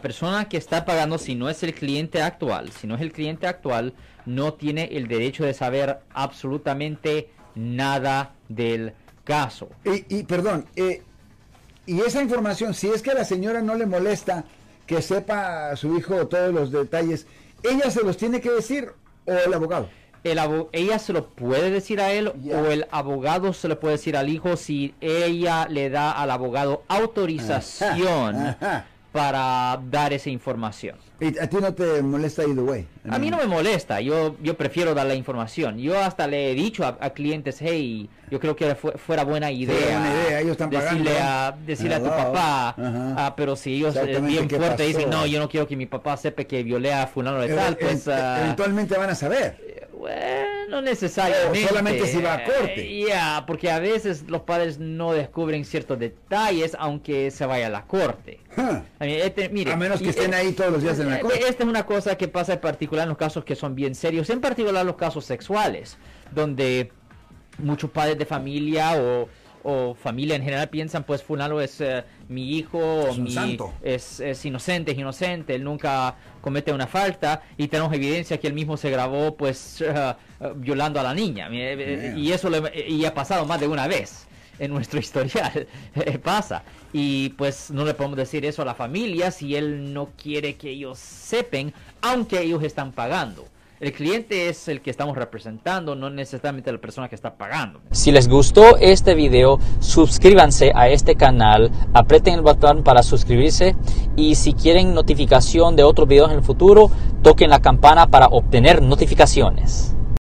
La persona que está pagando, si no es el cliente actual, si no es el cliente actual, no tiene el derecho de saber absolutamente nada del caso. Y, y perdón, eh, y esa información, si es que a la señora no le molesta que sepa a su hijo todos los detalles, ¿ella se los tiene que decir o el abogado? El abo- ella se lo puede decir a él o el abogado se lo puede decir al hijo si ella le da al abogado autorización Ajá. Para dar esa información. Y a ti no te molesta either way. A mí no me molesta, yo, yo prefiero dar la información. Yo hasta le he dicho a, a clientes, hey, yo creo que fu- fuera buena idea, buena idea, ellos están decirle, pagando. a, decirle a tu papá, ah, pero si ellos eh, bien ¿qué fuerte dicen, no, yo no quiero que mi papá sepa que violé a fulano de tal, pues... ah, eventualmente van a saber. No necesariamente. Solamente si va a corte. Ya, porque a veces los padres no descubren ciertos detalles aunque se vaya a la corte. Huh. Este, mire, A menos que estén ahí todos los días en la eh, corte. Esta es una cosa que pasa en particular en los casos que son bien serios, en particular los casos sexuales, donde muchos padres de familia o, o familia en general piensan, pues fulano es eh, mi hijo, o Es un mi- santo. Es, es inocente, es inocente, él nunca comete una falta y tenemos evidencia que él mismo se grabó pues eh, violando a la niña. Eh, eh. Y eso le- y ha pasado más de una vez en nuestro historial. Pasa. Y pues no le podemos decir eso a la familia si él no quiere que ellos sepan, aunque ellos están pagando. El cliente es el que estamos representando, no necesariamente la persona que está pagando. Si les gustó este video, suscríbanse a este canal, aprieten el botón para suscribirse y si quieren notificación de otros videos en el futuro, toquen la campana para obtener notificaciones.